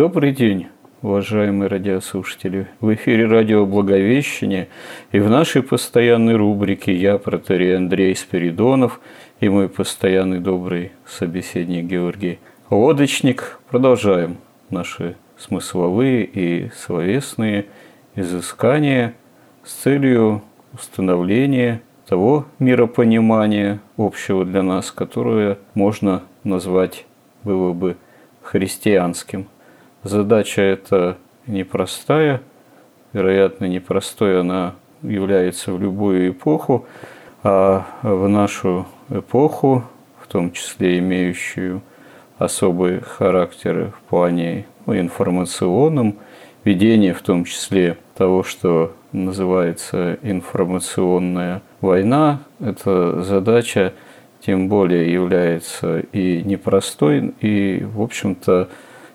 Добрый день, уважаемые радиослушатели. В эфире радио «Благовещение» и в нашей постоянной рубрике я, протерей Андрей Спиридонов, и мой постоянный добрый собеседник Георгий Лодочник. Продолжаем наши смысловые и словесные изыскания с целью установления того миропонимания общего для нас, которое можно назвать было бы христианским – Задача эта непростая, вероятно, непростой она является в любую эпоху, а в нашу эпоху, в том числе имеющую особый характер в плане ну, информационном, ведение в том числе того, что называется информационная война, эта задача тем более является и непростой, и, в общем-то,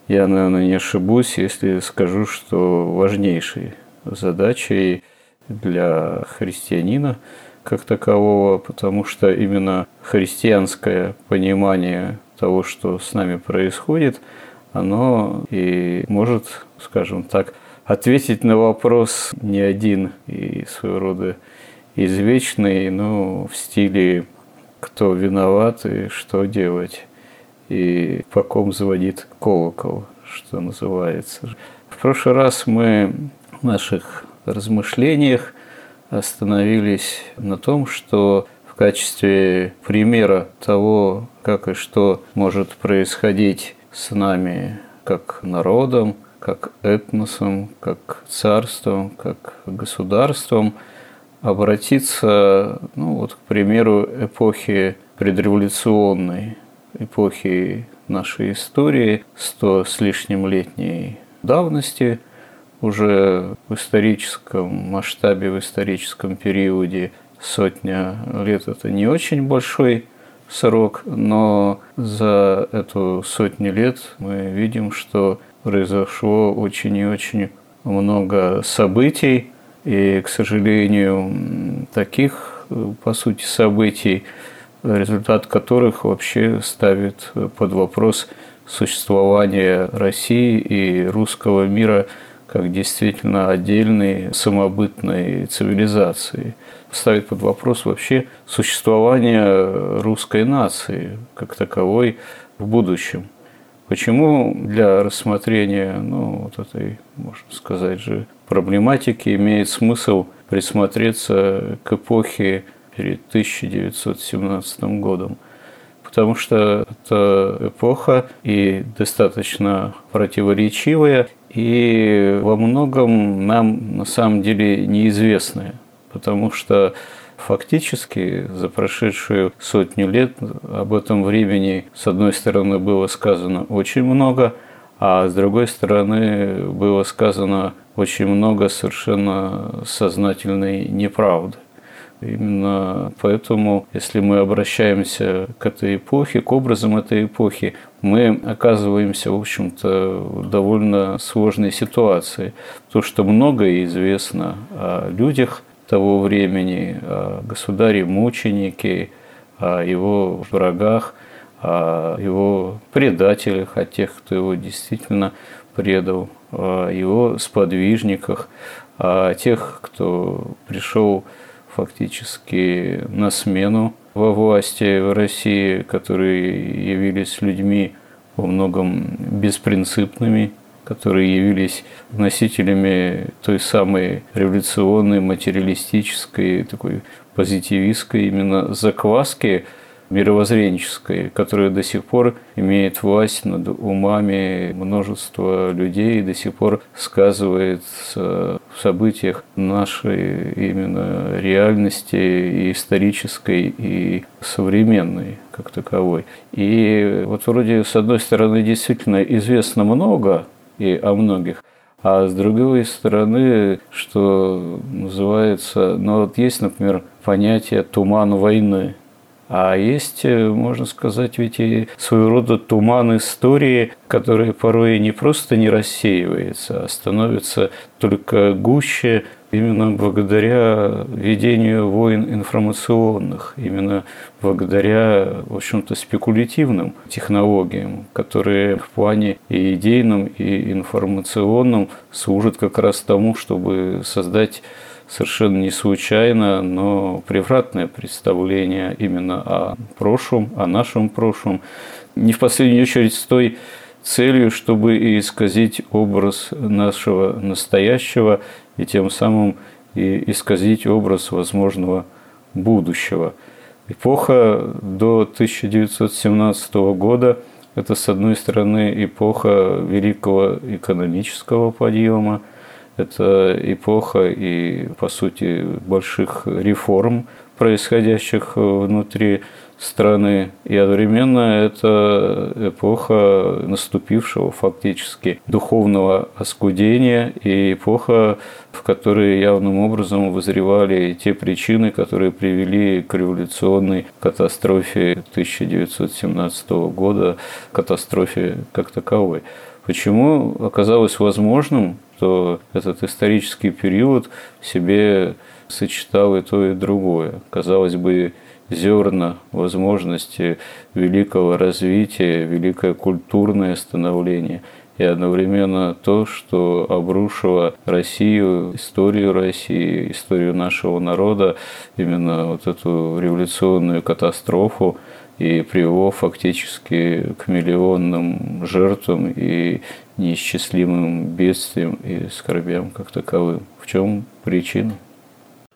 я, наверное, не ошибусь, если скажу, что важнейшей задачей для христианина как такового, потому что именно христианское понимание того, что с нами происходит, оно и может, скажем так, ответить на вопрос не один и своего рода извечный, но в стиле «кто виноват и что делать» и по ком звонит колокол, что называется. В прошлый раз мы в наших размышлениях остановились на том, что в качестве примера того, как и что может происходить с нами как народом, как этносом, как царством, как государством, обратиться, ну вот, к примеру, эпохи предреволюционной, эпохи нашей истории, сто с лишним летней давности, уже в историческом масштабе, в историческом периоде. Сотня лет – это не очень большой срок, но за эту сотню лет мы видим, что произошло очень и очень много событий, и, к сожалению, таких, по сути, событий результат которых вообще ставит под вопрос существование России и русского мира как действительно отдельной самобытной цивилизации. Ставит под вопрос вообще существование русской нации как таковой в будущем. Почему для рассмотрения ну, вот этой, можно сказать же, проблематики имеет смысл присмотреться к эпохе перед 1917 годом. Потому что это эпоха и достаточно противоречивая, и во многом нам на самом деле неизвестная. Потому что фактически за прошедшую сотню лет об этом времени, с одной стороны, было сказано очень много, а с другой стороны, было сказано очень много совершенно сознательной неправды. Именно поэтому, если мы обращаемся к этой эпохе, к образам этой эпохи, мы оказываемся, в общем-то, в довольно сложной ситуации. То, что многое известно о людях того времени, о государе-мученике, о его врагах, о его предателях, о тех, кто его действительно предал, о его сподвижниках, о тех, кто пришел фактически на смену во власти в России, которые явились людьми во многом беспринципными, которые явились носителями той самой революционной, материалистической, такой позитивистской именно закваски, мировоззренческой, которая до сих пор имеет власть над умами множества людей и до сих пор сказывается событиях нашей именно реальности и исторической, и современной как таковой. И вот вроде, с одной стороны, действительно известно много и о многих, а с другой стороны, что называется, ну вот есть, например, понятие «туман войны», а есть, э, можно сказать, ведь и своего рода туман истории, который порой не просто не рассеивается, а становится только гуще именно благодаря ведению войн информационных, именно благодаря, в общем-то, спекулятивным технологиям, которые в плане и идейном, и информационном служат как раз тому, чтобы создать совершенно не случайно, но превратное представление именно о прошлом, о нашем прошлом, не в последнюю очередь с той целью, чтобы исказить образ нашего настоящего и тем самым и исказить образ возможного будущего. Эпоха до 1917 года – это, с одной стороны, эпоха великого экономического подъема – это эпоха и, по сути, больших реформ, происходящих внутри страны, и одновременно это эпоха наступившего фактически духовного оскудения и эпоха, в которой явным образом вызревали те причины, которые привели к революционной катастрофе 1917 года, катастрофе как таковой. Почему оказалось возможным что этот исторический период себе сочетал и то, и другое. Казалось бы, зерна возможности великого развития, великое культурное становление и одновременно то, что обрушило Россию, историю России, историю нашего народа, именно вот эту революционную катастрофу, и привело фактически к миллионным жертвам и неисчислимым бедствиям и скорбям как таковым. В чем причина?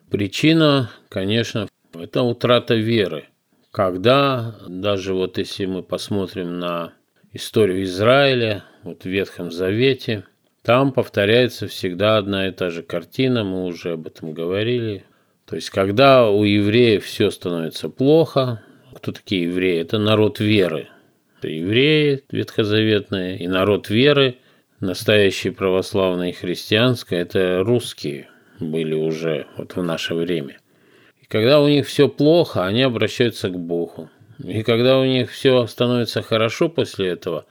Причина, конечно, это утрата веры. Когда, даже вот если мы посмотрим на историю Израиля, вот в Ветхом Завете, там повторяется всегда одна и та же картина, мы уже об этом говорили. То есть, когда у евреев все становится плохо, кто такие евреи? Это народ веры. Это евреи ветхозаветные и народ веры, настоящие православные и христианское, это русские были уже вот в наше время. И когда у них все плохо, они обращаются к Богу. И когда у них все становится хорошо после этого,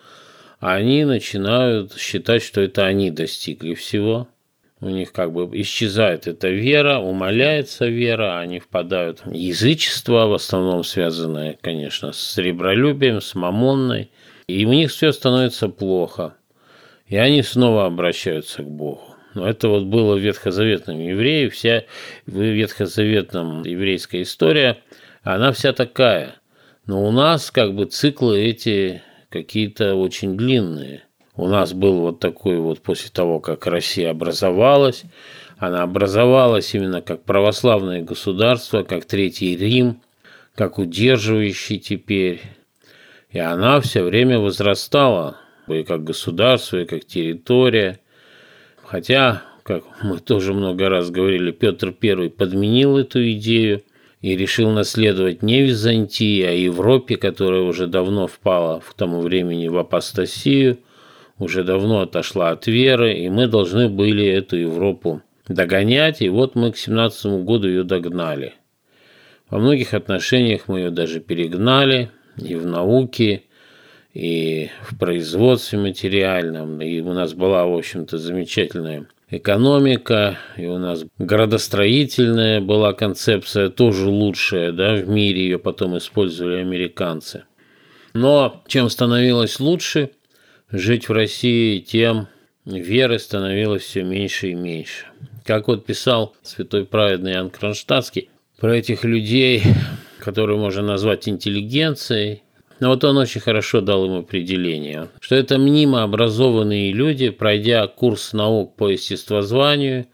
они начинают считать, что это они достигли всего – у них как бы исчезает эта вера, умаляется вера, они впадают в язычество, в основном связанное, конечно, с сребролюбием, с мамонной, и у них все становится плохо, и они снова обращаются к Богу. Но это вот было в ветхозаветном евреи, вся в ветхозаветном еврейская история, она вся такая. Но у нас как бы циклы эти какие-то очень длинные – у нас был вот такой вот после того, как Россия образовалась, она образовалась именно как православное государство, как Третий Рим, как удерживающий теперь. И она все время возрастала, и как государство, и как территория. Хотя, как мы тоже много раз говорили, Петр I подменил эту идею и решил наследовать не Византии, а Европе, которая уже давно впала в тому времени в апостасию – уже давно отошла от веры, и мы должны были эту Европу догонять, и вот мы к 17 году ее догнали. Во многих отношениях мы ее даже перегнали, и в науке, и в производстве материальном, и у нас была, в общем-то, замечательная экономика, и у нас градостроительная была концепция, тоже лучшая да, в мире, ее потом использовали американцы. Но чем становилось лучше – жить в России, тем веры становилось все меньше и меньше. Как вот писал святой праведный Иоанн Кронштадтский про этих людей, которые можно назвать интеллигенцией, но вот он очень хорошо дал им определение, что это мнимо образованные люди, пройдя курс наук по естествозванию,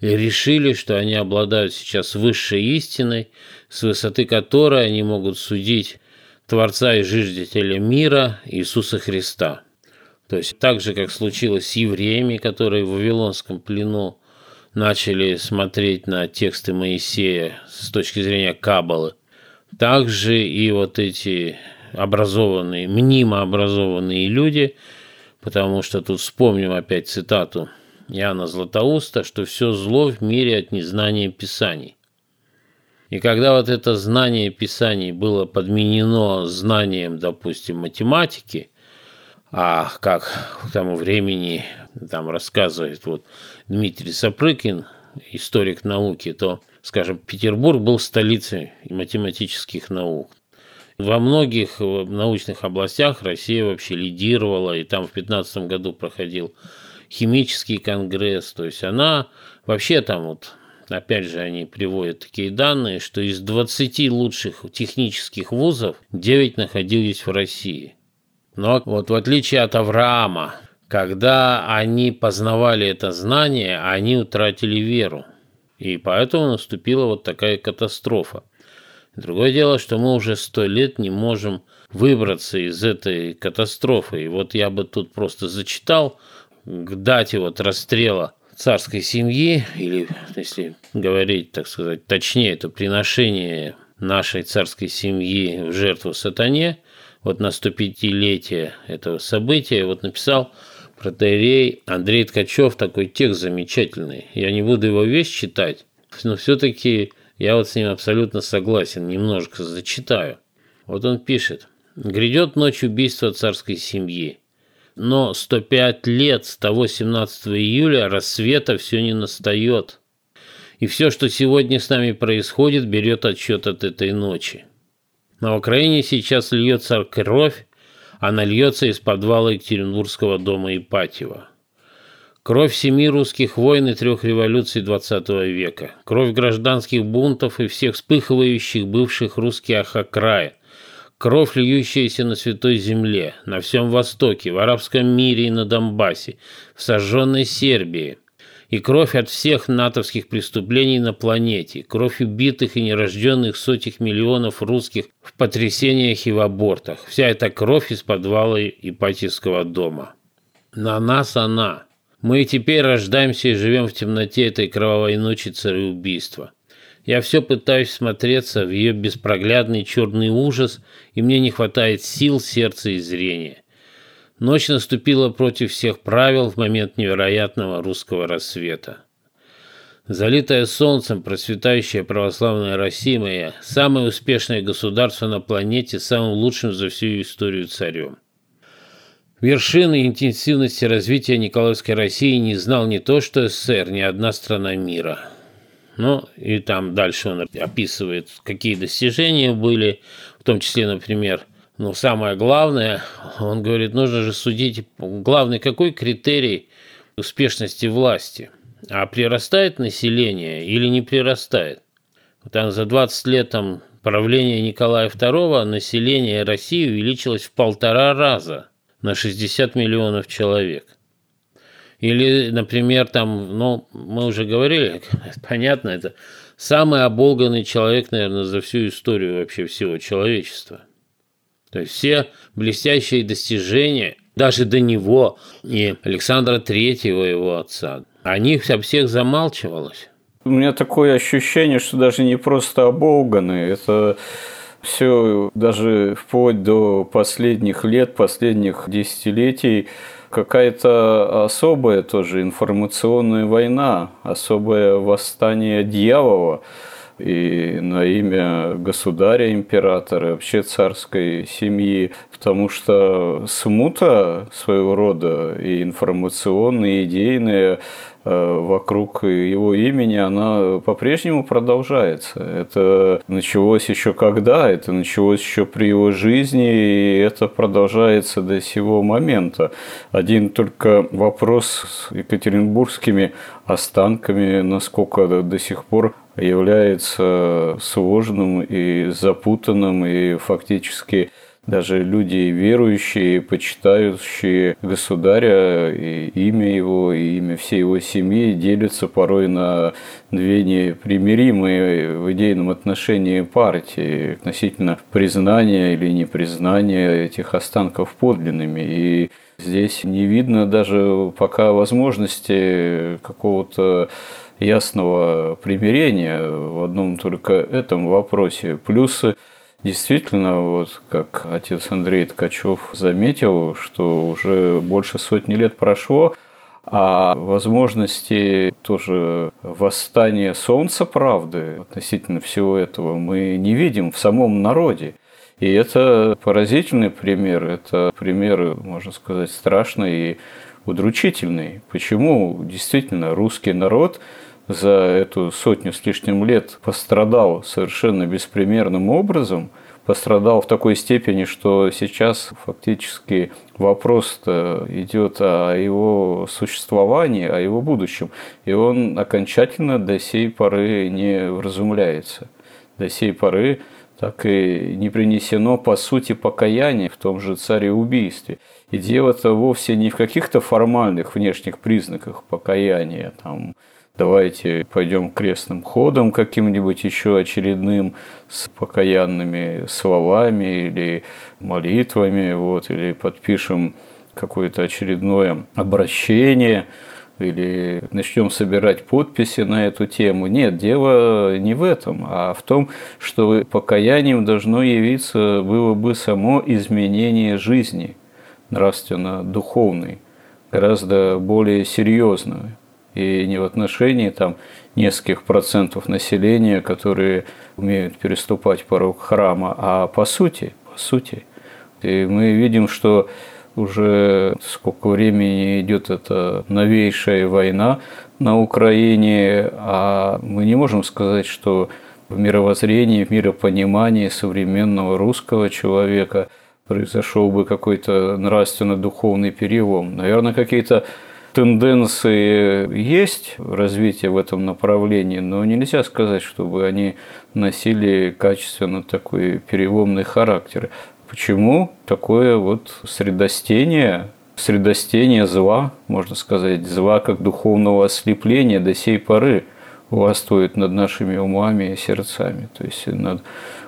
решили, что они обладают сейчас высшей истиной, с высоты которой они могут судить Творца и Жиждителя мира Иисуса Христа. То есть так же, как случилось с евреями, которые в Вавилонском плену начали смотреть на тексты Моисея с точки зрения Каббалы, также и вот эти образованные, мнимо образованные люди, потому что тут вспомним опять цитату Иоанна Златоуста, что все зло в мире от незнания Писаний. И когда вот это знание Писаний было подменено знанием, допустим, математики, а как к тому времени там рассказывает вот Дмитрий Сапрыкин, историк науки, то, скажем, Петербург был столицей математических наук. Во многих научных областях Россия вообще лидировала, и там в 2015 году проходил химический конгресс, то есть она вообще там вот опять же, они приводят такие данные, что из 20 лучших технических вузов 9 находились в России. Но вот в отличие от Авраама, когда они познавали это знание, они утратили веру. И поэтому наступила вот такая катастрофа. Другое дело, что мы уже сто лет не можем выбраться из этой катастрофы. И вот я бы тут просто зачитал к дате вот расстрела царской семьи, или, если говорить, так сказать, точнее, это приношение нашей царской семьи в жертву сатане, вот на 105-летие этого события, вот написал протеерей Андрей Ткачев такой текст замечательный. Я не буду его весь читать, но все-таки я вот с ним абсолютно согласен, немножко зачитаю. Вот он пишет. «Грядет ночь убийства царской семьи но 105 лет с того 17 июля рассвета все не настает. И все, что сегодня с нами происходит, берет отчет от этой ночи. На Украине сейчас льется кровь, она льется из подвала Екатеринбургского дома Ипатьева. Кровь семи русских войн и трех революций XX века. Кровь гражданских бунтов и всех вспыхивающих бывших русских окраин Кровь, льющаяся на святой земле, на всем Востоке, в арабском мире и на Донбассе, в сожженной Сербии. И кровь от всех натовских преступлений на планете, кровь убитых и нерожденных сотих миллионов русских в потрясениях и в абортах. Вся эта кровь из подвала Ипатьевского дома. На нас она. Мы и теперь рождаемся и живем в темноте этой кровавой ночи цареубийства. Я все пытаюсь смотреться в ее беспроглядный черный ужас, и мне не хватает сил, сердца и зрения. Ночь наступила против всех правил в момент невероятного русского рассвета. Залитая солнцем, процветающая православная Россия моя, самое успешное государство на планете, самым лучшим за всю историю царем. Вершины интенсивности развития Николаевской России не знал не то что СССР, ни одна страна мира. Ну, и там дальше он описывает, какие достижения были, в том числе, например, ну, самое главное, он говорит, нужно же судить, главный какой критерий успешности власти, а прирастает население или не прирастает. Там за 20 лет там, правления Николая II население России увеличилось в полтора раза на 60 миллионов человек – или, например, там, ну, мы уже говорили, понятно, это самый оболганный человек, наверное, за всю историю вообще всего человечества. То есть все блестящие достижения, даже до него и Александра Третьего, его отца, о них о всех замалчивалось. У меня такое ощущение, что даже не просто оболганы, это все даже вплоть до последних лет, последних десятилетий какая-то особая тоже информационная война, особое восстание дьявола и на имя государя, императора, вообще царской семьи, потому что смута своего рода и информационная, и идейная вокруг его имени, она по-прежнему продолжается. Это началось еще когда? Это началось еще при его жизни, и это продолжается до сего момента. Один только вопрос с екатеринбургскими останками, насколько до сих пор является сложным и запутанным, и фактически даже люди верующие, почитающие государя, и имя его, и имя всей его семьи делятся порой на две непримиримые в идейном отношении партии относительно признания или непризнания этих останков подлинными. И здесь не видно даже пока возможности какого-то ясного примирения в одном только этом вопросе. Плюс Действительно, вот как отец Андрей Ткачев заметил, что уже больше сотни лет прошло, а возможности тоже восстания солнца правды относительно всего этого мы не видим в самом народе. И это поразительный пример, это пример, можно сказать, страшный и удручительный. Почему действительно русский народ за эту сотню с лишним лет пострадал совершенно беспримерным образом, пострадал в такой степени, что сейчас фактически вопрос идет о его существовании, о его будущем, и он окончательно до сей поры не вразумляется. До сей поры так и не принесено по сути покаяние в том же цареубийстве. И дело-то вовсе не в каких-то формальных внешних признаках покаяния, там, давайте пойдем крестным ходом каким-нибудь еще очередным с покаянными словами или молитвами, вот, или подпишем какое-то очередное обращение, или начнем собирать подписи на эту тему. Нет, дело не в этом, а в том, что покаянием должно явиться было бы само изменение жизни нравственно-духовной, гораздо более серьезное и не в отношении там нескольких процентов населения, которые умеют переступать порог храма, а по сути, по сути. И мы видим, что уже сколько времени идет эта новейшая война на Украине, а мы не можем сказать, что в мировоззрении, в миропонимании современного русского человека произошел бы какой-то нравственно-духовный перелом. Наверное, какие-то тенденции есть развитие в этом направлении, но нельзя сказать, чтобы они носили качественно такой переломный характер. Почему такое вот средостение, средостение зла, можно сказать, зла как духовного ослепления до сей поры властвует над нашими умами и сердцами, то есть над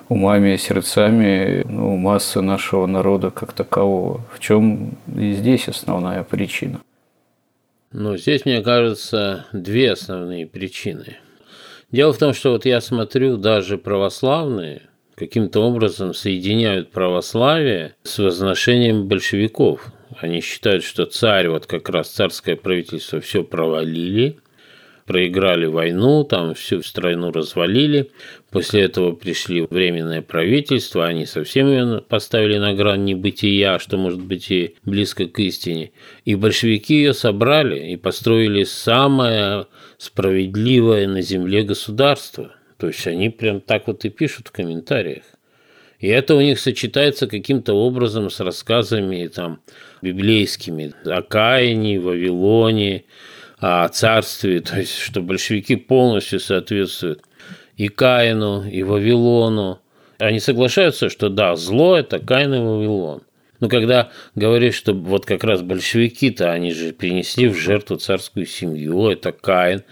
умами и сердцами ну, массы нашего народа как такового. В чем и здесь основная причина? Но здесь, мне кажется, две основные причины. Дело в том, что вот я смотрю, даже православные каким-то образом соединяют православие с возношением большевиков. Они считают, что царь, вот как раз царское правительство все провалили, проиграли войну, там всю страну развалили. После этого пришли временное правительство, они совсем ее поставили на грань небытия, что может быть и близко к истине. И большевики ее собрали и построили самое справедливое на земле государство. То есть они прям так вот и пишут в комментариях. И это у них сочетается каким-то образом с рассказами там, библейскими о Каине, Вавилоне, о царстве, то есть что большевики полностью соответствуют и Каину, и Вавилону. Они соглашаются, что да, зло – это Каин и Вавилон. Но когда говоришь, что вот как раз большевики-то, они же принесли в жертву царскую семью, это Каин,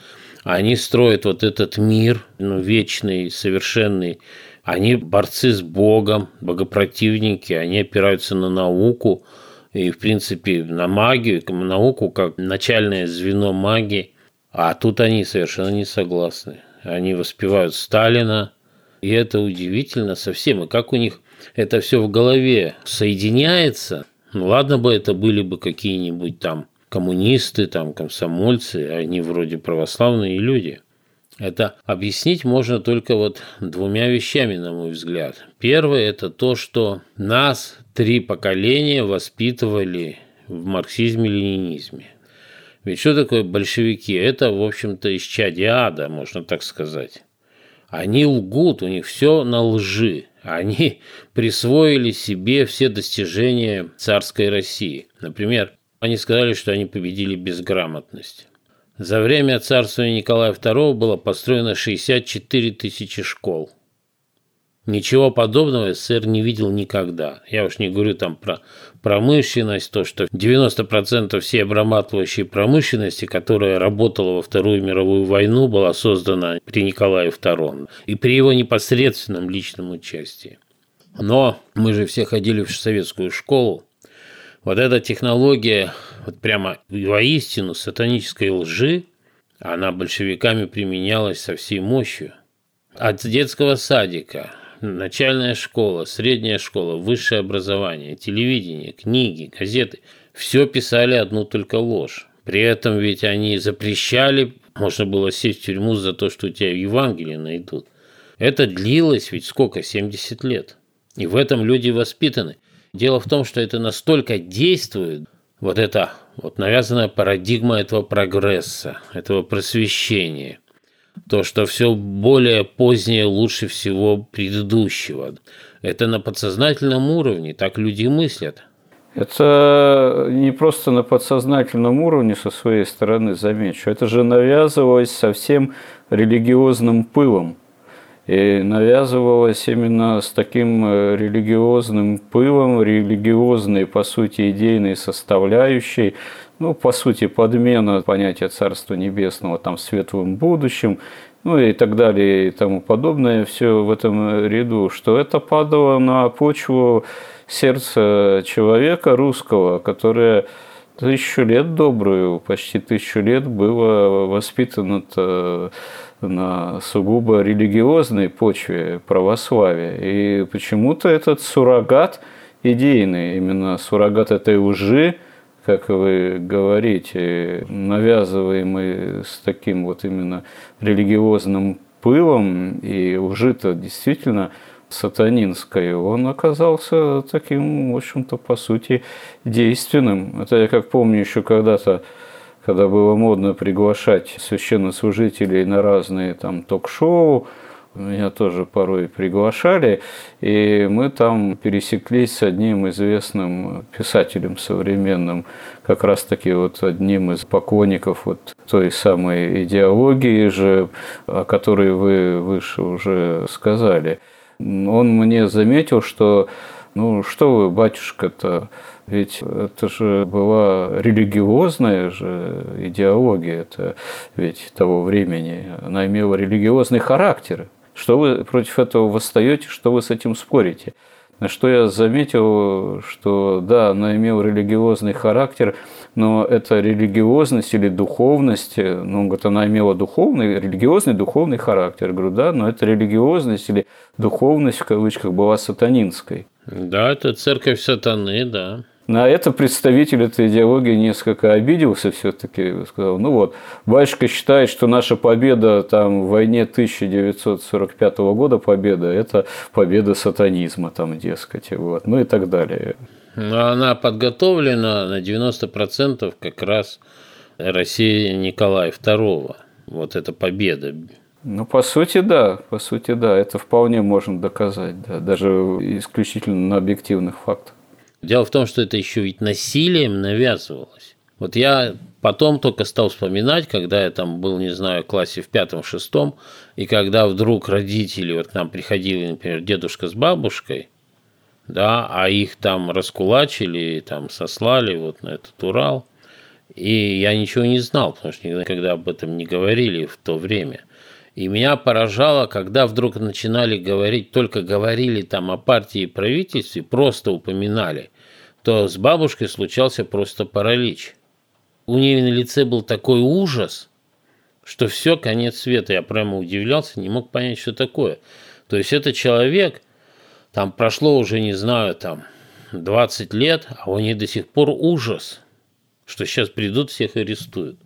они строят вот этот мир, ну, вечный, совершенный, они борцы с Богом, богопротивники, они опираются на науку, и, в принципе, на магию, науку как начальное звено магии. А тут они совершенно не согласны. Они воспевают Сталина, и это удивительно совсем. И как у них это все в голове соединяется. Ну, ладно бы это были бы какие-нибудь там коммунисты, там комсомольцы, они вроде православные люди. Это объяснить можно только вот двумя вещами, на мой взгляд. Первое – это то, что нас три поколения воспитывали в марксизме-ленинизме. Ведь что такое большевики? Это, в общем-то, исчадие ада, можно так сказать. Они лгут, у них все на лжи. Они присвоили себе все достижения царской России. Например, они сказали, что они победили безграмотность. За время царствования Николая II было построено 64 тысячи школ. Ничего подобного СССР не видел никогда. Я уж не говорю там про промышленность, то, что 90% всей обрабатывающей промышленности, которая работала во Вторую мировую войну, была создана при Николае II и при его непосредственном личном участии. Но мы же все ходили в советскую школу. Вот эта технология вот прямо воистину сатанической лжи, она большевиками применялась со всей мощью. От детского садика начальная школа, средняя школа, высшее образование, телевидение, книги, газеты – все писали одну только ложь. При этом ведь они запрещали, можно было сесть в тюрьму за то, что у тебя в Евангелии найдут. Это длилось ведь сколько, 70 лет. И в этом люди воспитаны. Дело в том, что это настолько действует, вот эта вот навязанная парадигма этого прогресса, этого просвещения, то, что все более позднее лучше всего предыдущего. Это на подсознательном уровне, так люди мыслят. Это не просто на подсознательном уровне со своей стороны, замечу, это же навязывалось совсем религиозным пылом. И навязывалось именно с таким э, религиозным пылом, религиозной, по сути, идейной составляющей, ну, по сути, подмена понятия Царства Небесного там светлым будущим, ну и так далее и тому подобное, все в этом ряду, что это падало на почву сердца человека русского, которое тысячу лет добрую, почти тысячу лет было воспитано на сугубо религиозной почве православия. И почему-то этот суррогат идейный, именно суррогат этой лжи, как вы говорите, навязываемый с таким вот именно религиозным пылом, и лжи-то действительно сатанинской, он оказался таким, в общем-то, по сути, действенным. Это я как помню еще когда-то, когда было модно приглашать священнослужителей на разные там ток-шоу, меня тоже порой приглашали, и мы там пересеклись с одним известным писателем современным, как раз-таки вот одним из поклонников вот той самой идеологии же, о которой вы выше уже сказали. Он мне заметил, что ну что вы, батюшка-то, ведь это же была религиозная же идеология это ведь того времени. Она имела религиозный характер. Что вы против этого восстаете, что вы с этим спорите? Что я заметил, что да, она имела религиозный характер, но эта религиозность или духовность, ну, вот она имела духовный, религиозный, духовный характер. Говорю, да, но эта религиозность или духовность, в кавычках, была сатанинской. Да, это церковь сатаны, да. На это представитель этой идеологии несколько обиделся все-таки, сказал, ну вот, батюшка считает, что наша победа там в войне 1945 года победа, это победа сатанизма там, дескать, вот, ну и так далее. Но она подготовлена на 90% как раз России Николая II. Вот эта победа. Ну, по сути, да, по сути, да, это вполне можно доказать, да, даже исключительно на объективных фактах. Дело в том, что это еще ведь насилием навязывалось. Вот я потом только стал вспоминать, когда я там был, не знаю, в классе в пятом-шестом, и когда вдруг родители, вот к нам приходили, например, дедушка с бабушкой, да, а их там раскулачили, там сослали вот на этот Урал, и я ничего не знал, потому что никогда об этом не говорили в то время. И меня поражало, когда вдруг начинали говорить, только говорили там о партии и правительстве, просто упоминали, то с бабушкой случался просто паралич. У нее на лице был такой ужас, что все, конец света. Я прямо удивлялся, не мог понять, что такое. То есть это человек, там прошло уже, не знаю, там 20 лет, а у нее до сих пор ужас, что сейчас придут, всех арестуют.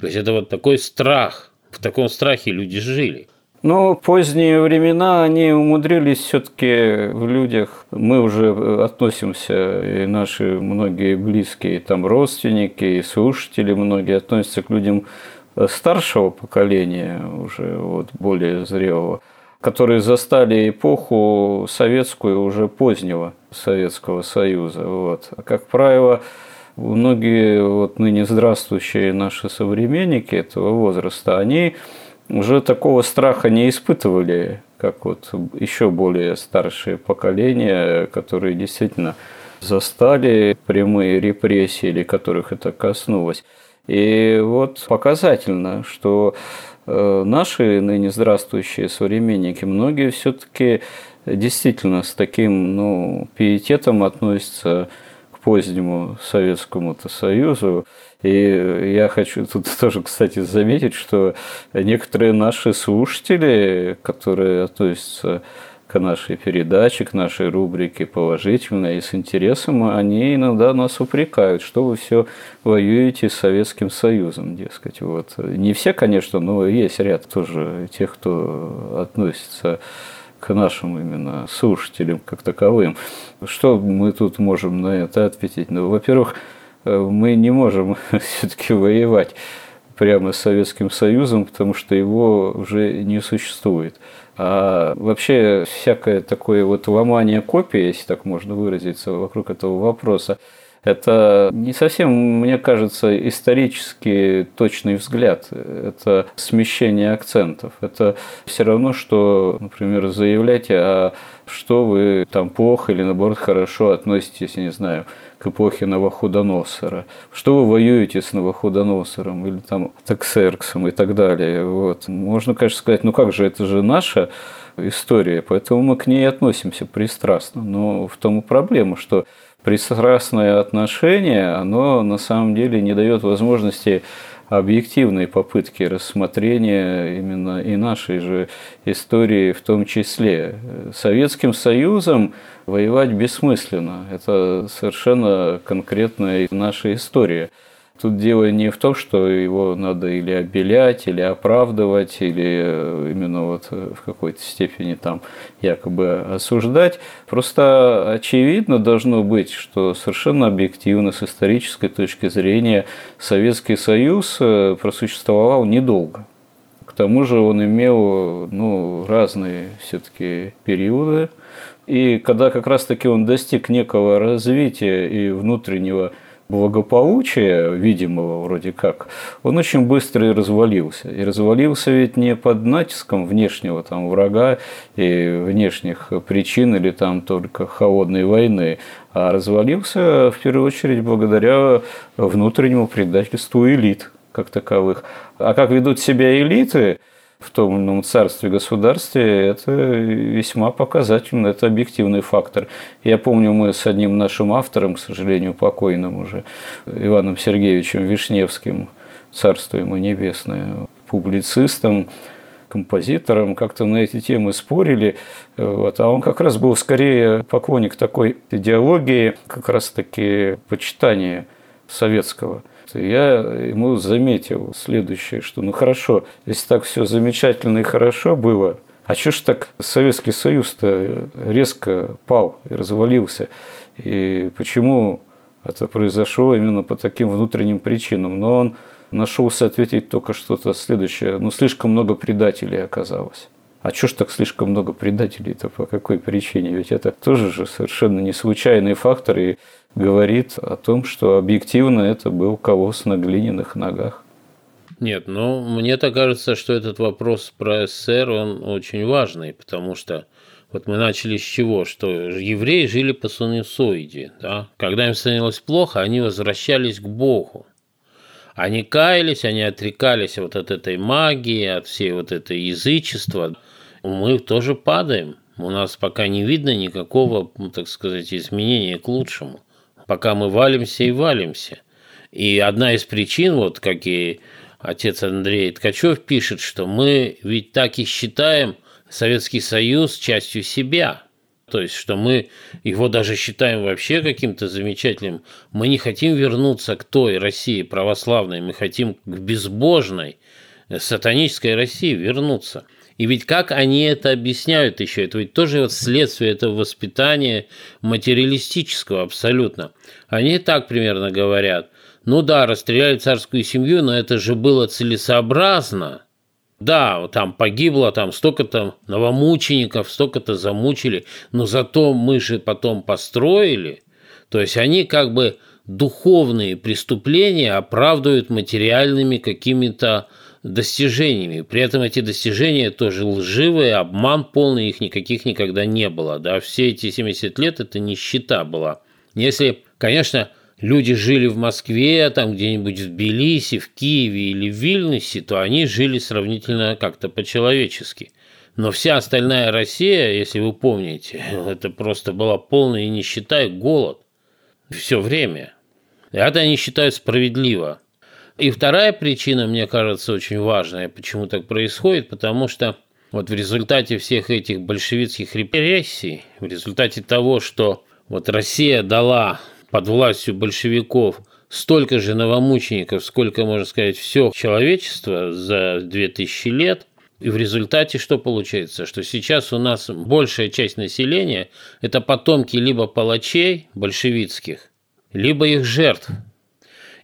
То есть это вот такой страх, в таком страхе люди жили. Но поздние времена они умудрились все-таки в людях. Мы уже относимся, и наши многие близкие там родственники, и слушатели многие относятся к людям старшего поколения, уже вот более зрелого, которые застали эпоху советскую уже позднего Советского Союза. Вот. А как правило, многие вот ныне здравствующие наши современники этого возраста, они уже такого страха не испытывали как вот еще более старшее поколение, которые действительно застали прямые репрессии, или которых это коснулось. И вот показательно, что э, наши ныне здравствующие современники, многие все-таки действительно с таким ну, пиететом относятся к позднему Советскому-то Союзу. И я хочу тут тоже, кстати, заметить, что некоторые наши слушатели, которые относятся к нашей передаче, к нашей рубрике положительно и с интересом, они иногда нас упрекают, что вы все воюете с Советским Союзом, дескать. Вот. Не все, конечно, но есть ряд тоже тех, кто относится к нашим именно слушателям как таковым. Что мы тут можем на это ответить? Ну, во-первых, мы не можем все-таки воевать прямо с Советским Союзом, потому что его уже не существует. А вообще всякое такое вот ломание копии, если так можно выразиться, вокруг этого вопроса, это не совсем, мне кажется, исторически точный взгляд. Это смещение акцентов. Это все равно, что, например, заявлять, а что вы там плохо или наоборот хорошо относитесь, я не знаю, к эпохе Новохудоносора. Что вы воюете с Новохудоносором или там Тексерксом и так далее. Вот. Можно, конечно, сказать, ну как же, это же наша история, поэтому мы к ней относимся пристрастно. Но в том и проблема, что пристрастное отношение, оно на самом деле не дает возможности объективной попытки рассмотрения именно и нашей же истории в том числе. Советским Союзом воевать бессмысленно. Это совершенно конкретная наша история. Тут дело не в том, что его надо или обелять, или оправдывать, или э, именно вот э, в какой-то степени там якобы осуждать. Просто очевидно должно быть, что совершенно объективно, с исторической точки зрения, Советский Союз э, просуществовал недолго. К тому же он имел ну, разные все-таки периоды. И когда как раз-таки он достиг некого развития и внутреннего благополучия, видимого вроде как, он очень быстро и развалился. И развалился ведь не под натиском внешнего там, врага и внешних причин или там только холодной войны, а развалился в первую очередь благодаря внутреннему предательству элит как таковых. А как ведут себя элиты, в том ином царстве, государстве, это весьма показательно, это объективный фактор. Я помню, мы с одним нашим автором, к сожалению, покойным уже, Иваном Сергеевичем Вишневским, царство ему небесное, публицистом, композитором, как-то на эти темы спорили, вот, а он как раз был скорее поклонник такой идеологии, как раз-таки почитания советского я ему заметил следующее, что ну хорошо, если так все замечательно и хорошо было, а что ж так Советский Союз-то резко пал и развалился? И почему это произошло именно по таким внутренним причинам? Но он нашелся ответить только что-то следующее. Ну, слишком много предателей оказалось. А что ж так слишком много предателей-то по какой причине? Ведь это тоже же совершенно не случайный фактор и говорит о том, что объективно это был колосс на глиняных ногах. Нет, ну, мне-то кажется, что этот вопрос про СССР, он очень важный, потому что вот мы начали с чего? Что евреи жили по синусоиде. Да? Когда им становилось плохо, они возвращались к Богу. Они каялись, они отрекались вот от этой магии, от всей вот этой язычества – мы тоже падаем. У нас пока не видно никакого, так сказать, изменения к лучшему. Пока мы валимся и валимся. И одна из причин, вот как и отец Андрей Ткачев пишет, что мы ведь так и считаем Советский Союз частью себя. То есть, что мы его даже считаем вообще каким-то замечательным. Мы не хотим вернуться к той России православной, мы хотим к безбожной, сатанической России вернуться – и ведь как они это объясняют еще? Это ведь тоже вот следствие этого воспитания материалистического абсолютно. Они так примерно говорят. Ну да, расстреляли царскую семью, но это же было целесообразно. Да, там погибло там столько-то новомучеников, столько-то замучили, но зато мы же потом построили. То есть они как бы духовные преступления оправдывают материальными какими-то достижениями. При этом эти достижения тоже лживые, обман полный, их никаких никогда не было. Да? Все эти 70 лет это нищета была. Если, конечно, люди жили в Москве, там где-нибудь в Тбилиси, в Киеве или в Вильнюсе, то они жили сравнительно как-то по-человечески. Но вся остальная Россия, если вы помните, это просто была полная нищета и голод. Все время. Это они считают справедливо. И вторая причина, мне кажется, очень важная, почему так происходит, потому что вот в результате всех этих большевистских репрессий, в результате того, что вот Россия дала под властью большевиков столько же новомучеников, сколько, можно сказать, все человечество за 2000 лет, и в результате что получается? Что сейчас у нас большая часть населения – это потомки либо палачей большевистских, либо их жертв.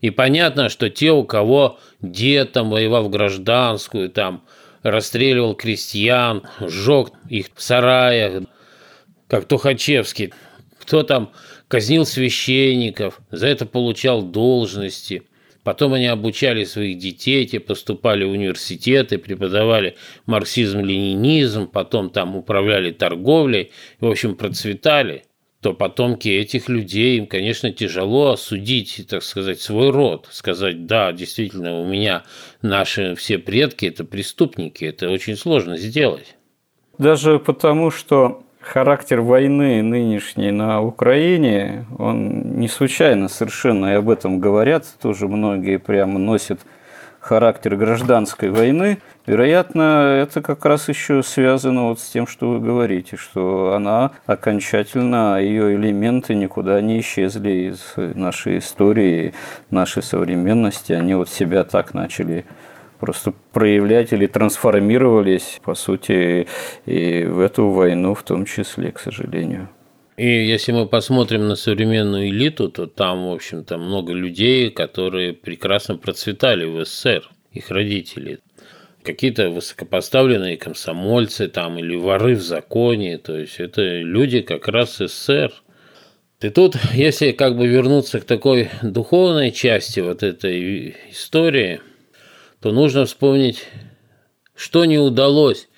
И понятно, что те, у кого дед там воевал в гражданскую, там расстреливал крестьян, сжег их в сараях, как Тухачевский, кто там казнил священников, за это получал должности. Потом они обучали своих детей, те поступали в университеты, преподавали марксизм-ленинизм, потом там управляли торговлей, в общем, процветали то потомки этих людей, им, конечно, тяжело осудить, так сказать, свой род, сказать, да, действительно, у меня наши все предки – это преступники, это очень сложно сделать. Даже потому, что характер войны нынешней на Украине, он не случайно совершенно, и об этом говорят, тоже многие прямо носят характер гражданской войны, вероятно, это как раз еще связано вот с тем, что вы говорите, что она окончательно, ее элементы никуда не исчезли из нашей истории, нашей современности, они вот себя так начали просто проявлять или трансформировались, по сути, и в эту войну в том числе, к сожалению. И если мы посмотрим на современную элиту, то там, в общем-то, много людей, которые прекрасно процветали в СССР, их родители. Какие-то высокопоставленные комсомольцы там или воры в законе, то есть это люди как раз СССР. И тут, если как бы вернуться к такой духовной части вот этой истории – то нужно вспомнить, что не удалось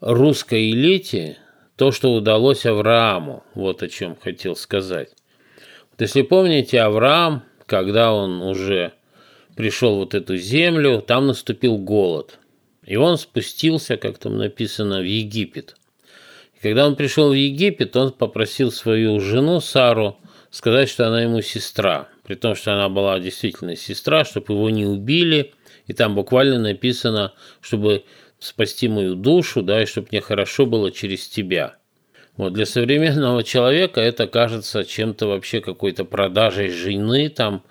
русской элите, то, что удалось Аврааму. Вот о чем хотел сказать. Вот если помните, Авраам, когда он уже пришел вот эту землю, там наступил голод. И он спустился, как там написано, в Египет. И когда он пришел в Египет, он попросил свою жену Сару сказать, что она ему сестра. При том, что она была действительно сестра, чтобы его не убили – и там буквально написано, чтобы спасти мою душу, да, и чтобы мне хорошо было через тебя. Вот для современного человека это кажется чем-то вообще какой-то продажей жены там,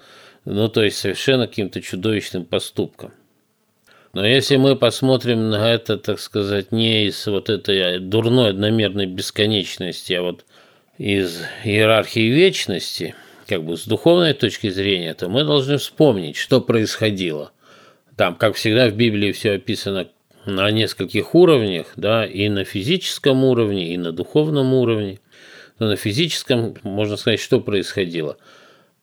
ну то есть совершенно каким-то чудовищным поступком. Но если мы посмотрим на это, так сказать, не из вот этой дурной одномерной бесконечности, а вот из иерархии вечности, как бы с духовной точки зрения, то мы должны вспомнить, что происходило – там, как всегда, в Библии все описано на нескольких уровнях, да, и на физическом уровне, и на духовном уровне. Но на физическом, можно сказать, что происходило.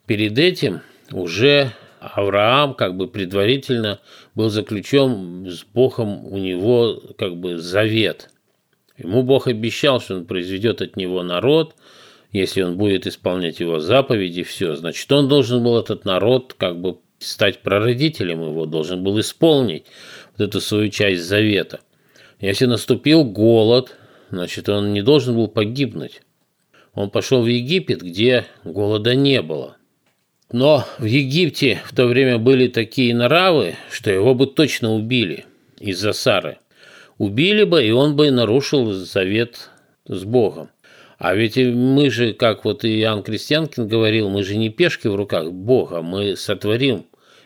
Перед этим уже Авраам как бы предварительно был заключен с Богом, у него как бы завет. Ему Бог обещал, что он произведет от него народ, если он будет исполнять его заповеди, все, значит, он должен был этот народ как бы стать прародителем его, должен был исполнить вот эту свою часть завета. Если наступил голод, значит, он не должен был погибнуть. Он пошел в Египет, где голода не было. Но в Египте в то время были такие нравы, что его бы точно убили из-за Сары. Убили бы, и он бы нарушил завет с Богом. А ведь мы же, как вот Иоанн Крестьянкин говорил, мы же не пешки в руках Бога, мы сотворим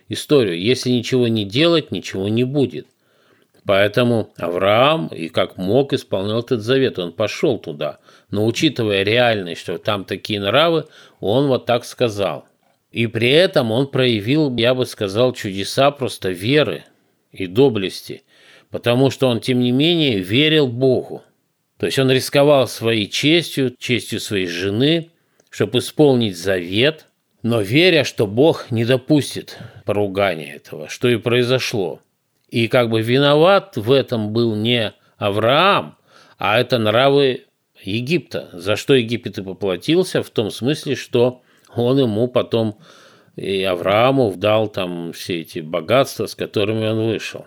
историю. Если ничего не делать, ничего не будет. Поэтому Авраам и как мог исполнял этот завет. Он пошел туда. Но учитывая реальность, что там такие нравы, он вот так сказал. И при этом он проявил, я бы сказал, чудеса просто веры и доблести. Потому что он, тем не менее, верил Богу. То есть он рисковал своей честью, честью своей жены, чтобы исполнить завет – но веря, что Бог не допустит поругания этого, что и произошло. И как бы виноват в этом был не Авраам, а это нравы Египта, за что Египет и поплатился, в том смысле, что он ему потом и Аврааму дал там все эти богатства, с которыми он вышел.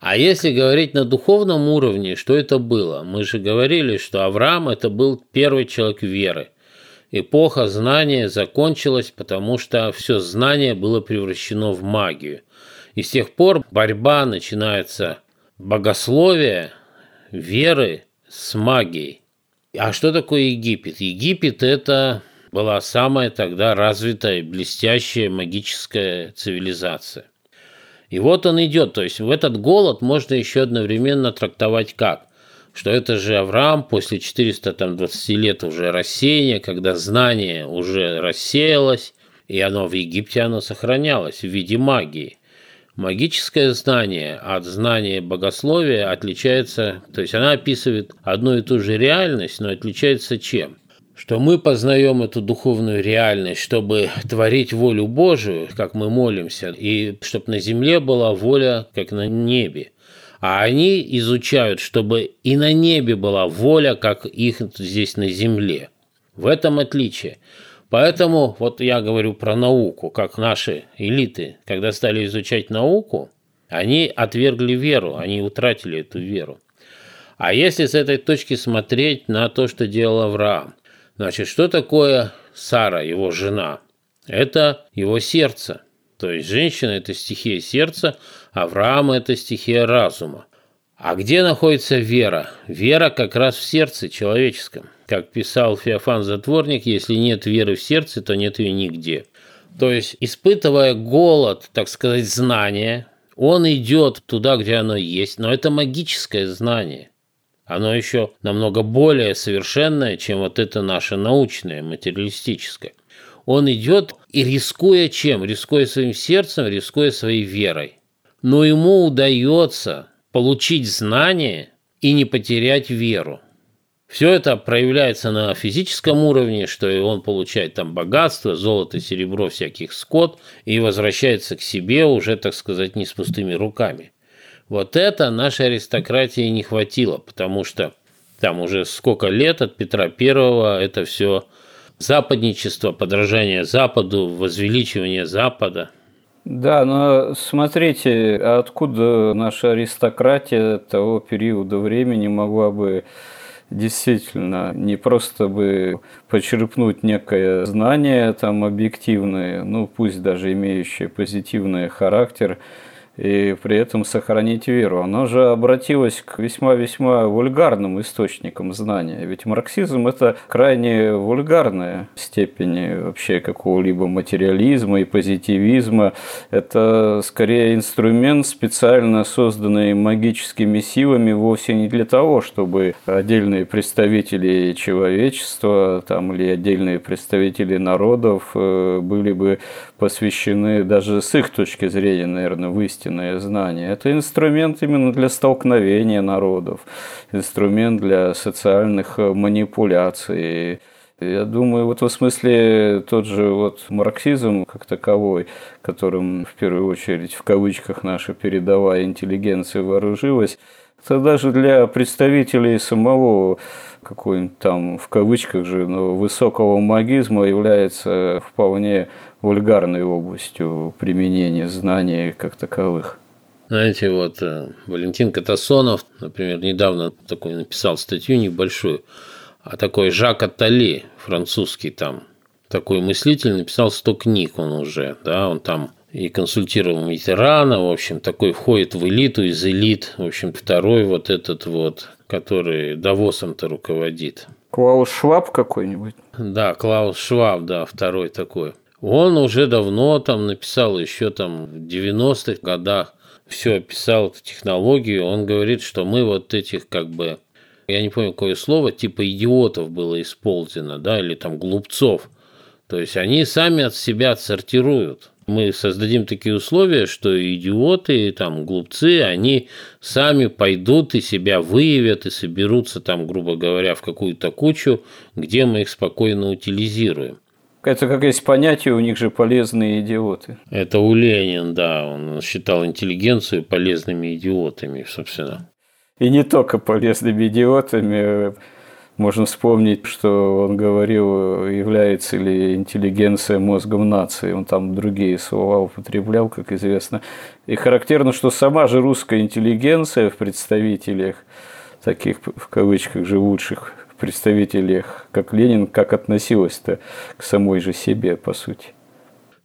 А если говорить на духовном уровне, что это было? Мы же говорили, что Авраам – это был первый человек веры. Эпоха знания закончилась, потому что все знание было превращено в магию. И с тех пор борьба начинается богословия, веры с магией. А что такое Египет? Египет – это была самая тогда развитая, блестящая магическая цивилизация. И вот он идет, то есть в этот голод можно еще одновременно трактовать как? Что это же Авраам после 420 лет уже рассеяния, когда знание уже рассеялось, и оно в Египте оно сохранялось в виде магии. Магическое знание от знания богословия отличается, то есть она описывает одну и ту же реальность, но отличается чем? что мы познаем эту духовную реальность, чтобы творить волю Божию, как мы молимся, и чтобы на земле была воля, как на небе. А они изучают, чтобы и на небе была воля, как их здесь на земле. В этом отличие. Поэтому вот я говорю про науку, как наши элиты, когда стали изучать науку, они отвергли веру, они утратили эту веру. А если с этой точки смотреть на то, что делал Авраам, Значит, что такое Сара, его жена? Это его сердце. То есть женщина – это стихия сердца, Авраам – это стихия разума. А где находится вера? Вера как раз в сердце человеческом. Как писал Феофан Затворник, если нет веры в сердце, то нет ее нигде. То есть, испытывая голод, так сказать, знания, он идет туда, где оно есть, но это магическое знание – оно еще намного более совершенное, чем вот это наше научное, материалистическое. Он идет и рискуя чем? Рискуя своим сердцем, рискуя своей верой. Но ему удается получить знание и не потерять веру. Все это проявляется на физическом уровне, что он получает там богатство, золото, серебро, всяких скот, и возвращается к себе уже, так сказать, не с пустыми руками. Вот это нашей аристократии не хватило, потому что там уже сколько лет от Петра Первого это все западничество, подражание Западу, возвеличивание Запада. Да, но смотрите, откуда наша аристократия того периода времени могла бы действительно не просто бы почерпнуть некое знание там объективное, ну пусть даже имеющее позитивный характер, и при этом сохранить веру. Оно же обратилось к весьма-весьма вульгарным источникам знания. Ведь марксизм – это крайне вульгарная степень вообще какого-либо материализма и позитивизма. Это скорее инструмент, специально созданный магическими силами вовсе не для того, чтобы отдельные представители человечества там, или отдельные представители народов э, были бы посвящены даже с их точки зрения, наверное, в истину истинное знание. Это инструмент именно для столкновения народов, инструмент для социальных э, манипуляций. Я думаю, вот в смысле тот же вот марксизм как таковой, которым в первую очередь в кавычках наша передовая интеллигенция вооружилась, это даже для представителей самого какой-нибудь там в кавычках же но высокого магизма является вполне вульгарной областью применения знаний как таковых. Знаете, вот э, Валентин Катасонов, например, недавно такой написал статью небольшую, а такой Жак Аттали, французский там, такой мыслитель, написал 100 книг он уже, да, он там и консультировал ветерана, в общем, такой входит в элиту из элит, в общем, второй вот этот вот, который Давосом-то руководит. Клаус Шваб какой-нибудь? Да, Клаус Шваб, да, второй такой. Он уже давно там написал, еще там в 90-х годах, все описал технологию. Он говорит, что мы вот этих как бы, я не помню какое слово, типа идиотов было использовано, да, или там глупцов. То есть они сами от себя отсортируют. Мы создадим такие условия, что идиоты, там, глупцы, они сами пойдут и себя выявят и соберутся там, грубо говоря, в какую-то кучу, где мы их спокойно утилизируем. Это как есть понятие, у них же полезные идиоты. Это у Ленина, да, он считал интеллигенцию полезными идиотами, собственно. И не только полезными идиотами. Можно вспомнить, что он говорил, является ли интеллигенция мозгом нации. Он там другие слова употреблял, как известно. И характерно, что сама же русская интеллигенция в представителях, таких в кавычках живущих представителях, как Ленин, как относилась-то к самой же себе, по сути.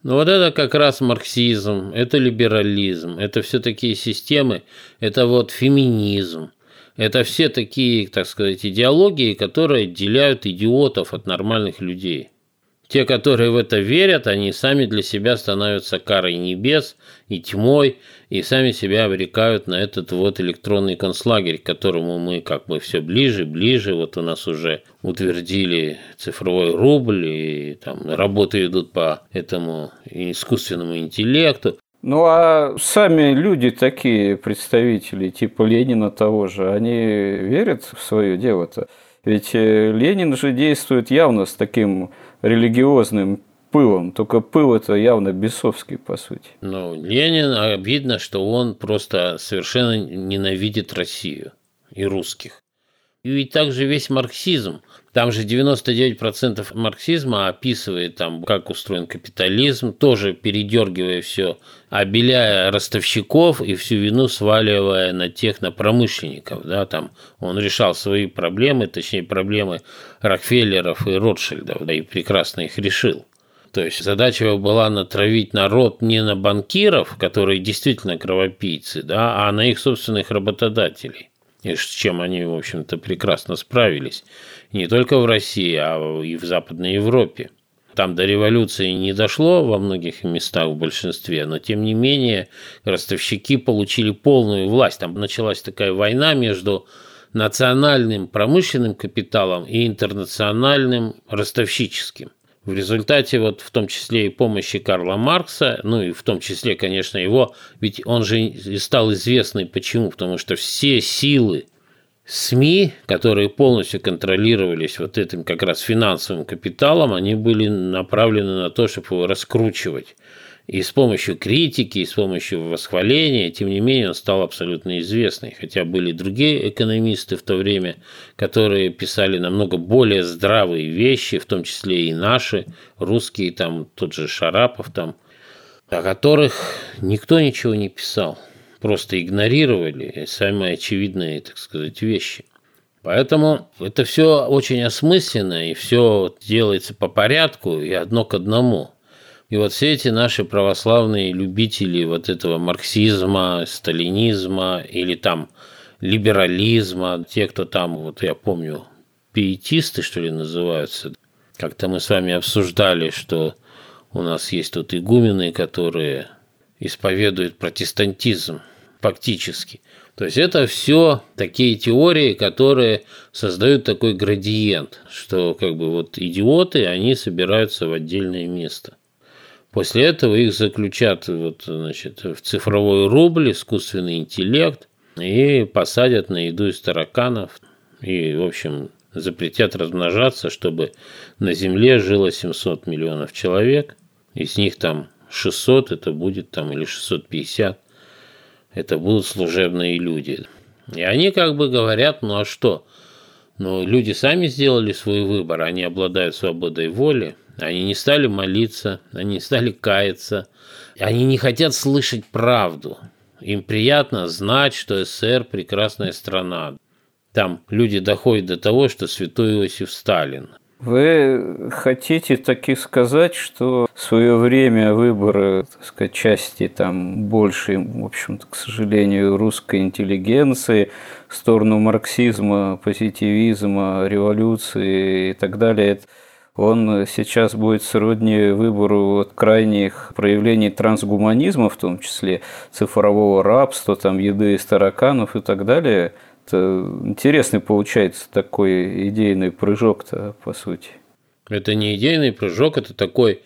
Ну вот это как раз марксизм, это либерализм, это все такие системы, это вот феминизм – это все такие, так сказать, идеологии, которые отделяют идиотов от нормальных людей. Те, которые в это верят, они сами для себя становятся карой небес и тьмой, и сами себя обрекают на этот вот электронный концлагерь, к которому мы как бы все ближе, ближе. Вот у нас уже утвердили цифровой рубль, и там работы идут по этому искусственному интеллекту. Ну а сами люди такие, представители типа Ленина того же, они верят в свое дело-то? Ведь э, Ленин же действует явно с таким религиозным пылом, только пыл это явно бесовский, по сути. Ну, Ленин, а видно, что он просто совершенно ненавидит Россию и русских. И ведь также весь марксизм – там же 99% марксизма описывает, там, как устроен капитализм, тоже передергивая все, обеляя ростовщиков и всю вину сваливая на тех, на промышленников. Да, там он решал свои проблемы, точнее, проблемы Рокфеллеров и Ротшильдов, да, и прекрасно их решил. То есть задача его была натравить народ не на банкиров, которые действительно кровопийцы, да, а на их собственных работодателей. И с чем они, в общем-то, прекрасно справились не только в России, а и в Западной Европе. Там до революции не дошло во многих местах в большинстве, но тем не менее ростовщики получили полную власть. Там началась такая война между национальным промышленным капиталом и интернациональным ростовщическим. В результате вот в том числе и помощи Карла Маркса, ну и в том числе, конечно, его, ведь он же стал известный почему? Потому что все силы СМИ, которые полностью контролировались вот этим как раз финансовым капиталом, они были направлены на то, чтобы его раскручивать. И с помощью критики, и с помощью восхваления, тем не менее, он стал абсолютно известный. Хотя были другие экономисты в то время, которые писали намного более здравые вещи, в том числе и наши, русские, там тот же Шарапов, там, о которых никто ничего не писал просто игнорировали самые очевидные, так сказать, вещи. Поэтому это все очень осмысленно, и все делается по порядку и одно к одному. И вот все эти наши православные любители вот этого марксизма, сталинизма или там либерализма, те, кто там, вот я помню, пиетисты, что ли, называются, как-то мы с вами обсуждали, что у нас есть тут игумены, которые исповедуют протестантизм – фактически. То есть это все такие теории, которые создают такой градиент, что как бы вот идиоты, они собираются в отдельное место. После этого их заключат вот, значит, в цифровой рубль, искусственный интеллект и посадят на еду из тараканов и, в общем, запретят размножаться, чтобы на Земле жило 700 миллионов человек, из них там 600 это будет там или 650 это будут служебные люди. И они как бы говорят, ну а что? Ну, люди сами сделали свой выбор, они обладают свободой воли, они не стали молиться, они не стали каяться, они не хотят слышать правду. Им приятно знать, что СССР – прекрасная страна. Там люди доходят до того, что святой Иосиф Сталин – вы хотите таки сказать, что в свое время выборы, так сказать, части там большей, в общем-то, к сожалению, русской интеллигенции в сторону марксизма, позитивизма, революции и так далее, он сейчас будет сродни выбору вот крайних проявлений трансгуманизма, в том числе цифрового рабства, там, еды из тараканов и так далее – это интересный получается такой идейный прыжок-то, по сути. Это не идейный прыжок, это такой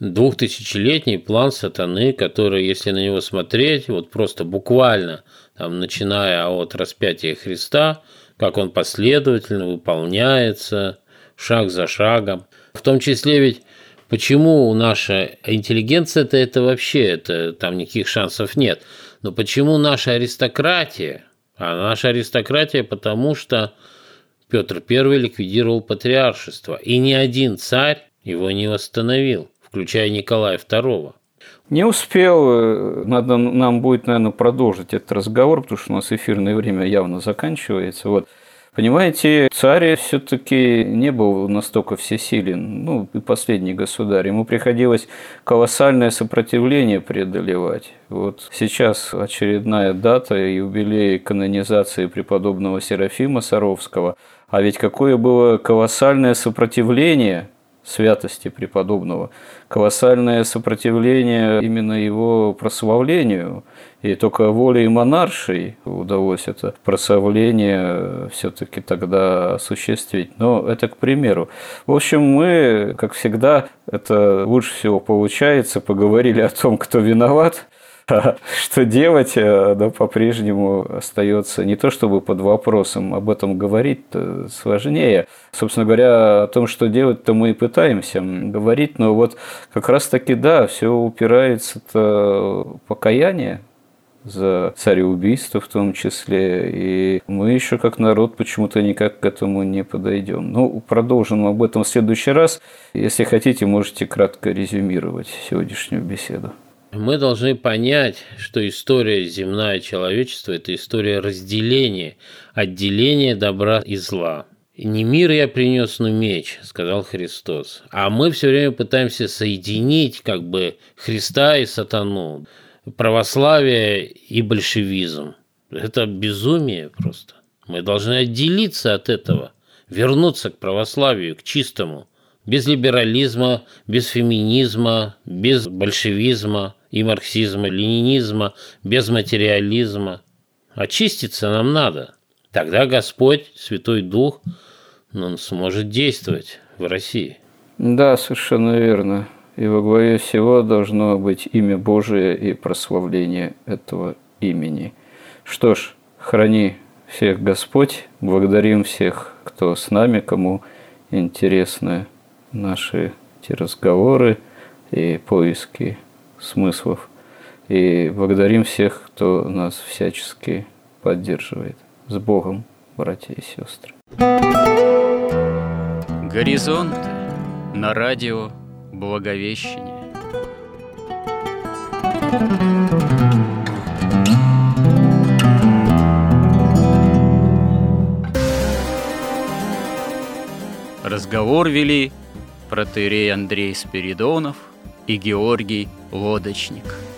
двухтысячелетний план сатаны, который, если на него смотреть, вот просто буквально, там, начиная от распятия Христа, как он последовательно выполняется, шаг за шагом. В том числе ведь Почему наша интеллигенция-то это вообще, это, там никаких шансов нет. Но почему наша аристократия? А наша аристократия потому, что Петр I ликвидировал патриаршество, и ни один царь его не восстановил, включая Николая II. Не успел. Надо нам будет, наверное, продолжить этот разговор, потому что у нас эфирное время явно заканчивается. Вот. Понимаете, царь все-таки не был настолько всесилен, ну, и последний государь. Ему приходилось колоссальное сопротивление преодолевать. Вот сейчас очередная дата юбилей канонизации преподобного Серафима Саровского. А ведь какое было колоссальное сопротивление святости преподобного, колоссальное сопротивление именно его прославлению. И только волей монаршей удалось это прославление все-таки тогда осуществить. Но это к примеру. В общем, мы, как всегда, это лучше всего получается, поговорили о том, кто виноват – что делать, э, да, по-прежнему остается не то чтобы под вопросом, об этом говорить сложнее. Собственно говоря, о том, что делать-то мы и пытаемся говорить, но вот как раз-таки, да, все упирается в покаяние, за цареубийство в том числе. И мы еще как народ почему-то никак к этому не подойдем. Ну, продолжим об этом в следующий раз. Если хотите, можете кратко резюмировать сегодняшнюю беседу. Мы должны понять, что история земная человечества – это история разделения, отделения добра и зла. «Не мир я принес, но меч», – сказал Христос. А мы все время пытаемся соединить как бы Христа и сатану, православие и большевизм. Это безумие просто. Мы должны отделиться от этого, вернуться к православию, к чистому, без либерализма, без феминизма, без большевизма, и марксизма, ленинизма, без материализма. Очиститься нам надо. Тогда Господь, Святой Дух, он сможет действовать в России. Да, совершенно верно. И во главе всего должно быть имя Божие и прославление этого имени. Что ж, храни всех Господь, благодарим всех, кто с нами, кому интересны наши эти разговоры и поиски смыслов. И благодарим всех, кто нас всячески поддерживает. С Богом, братья и сестры. Горизонт на радио Благовещение. Разговор вели протеерей Андрей Спиридонов – и Георгий Лодочник –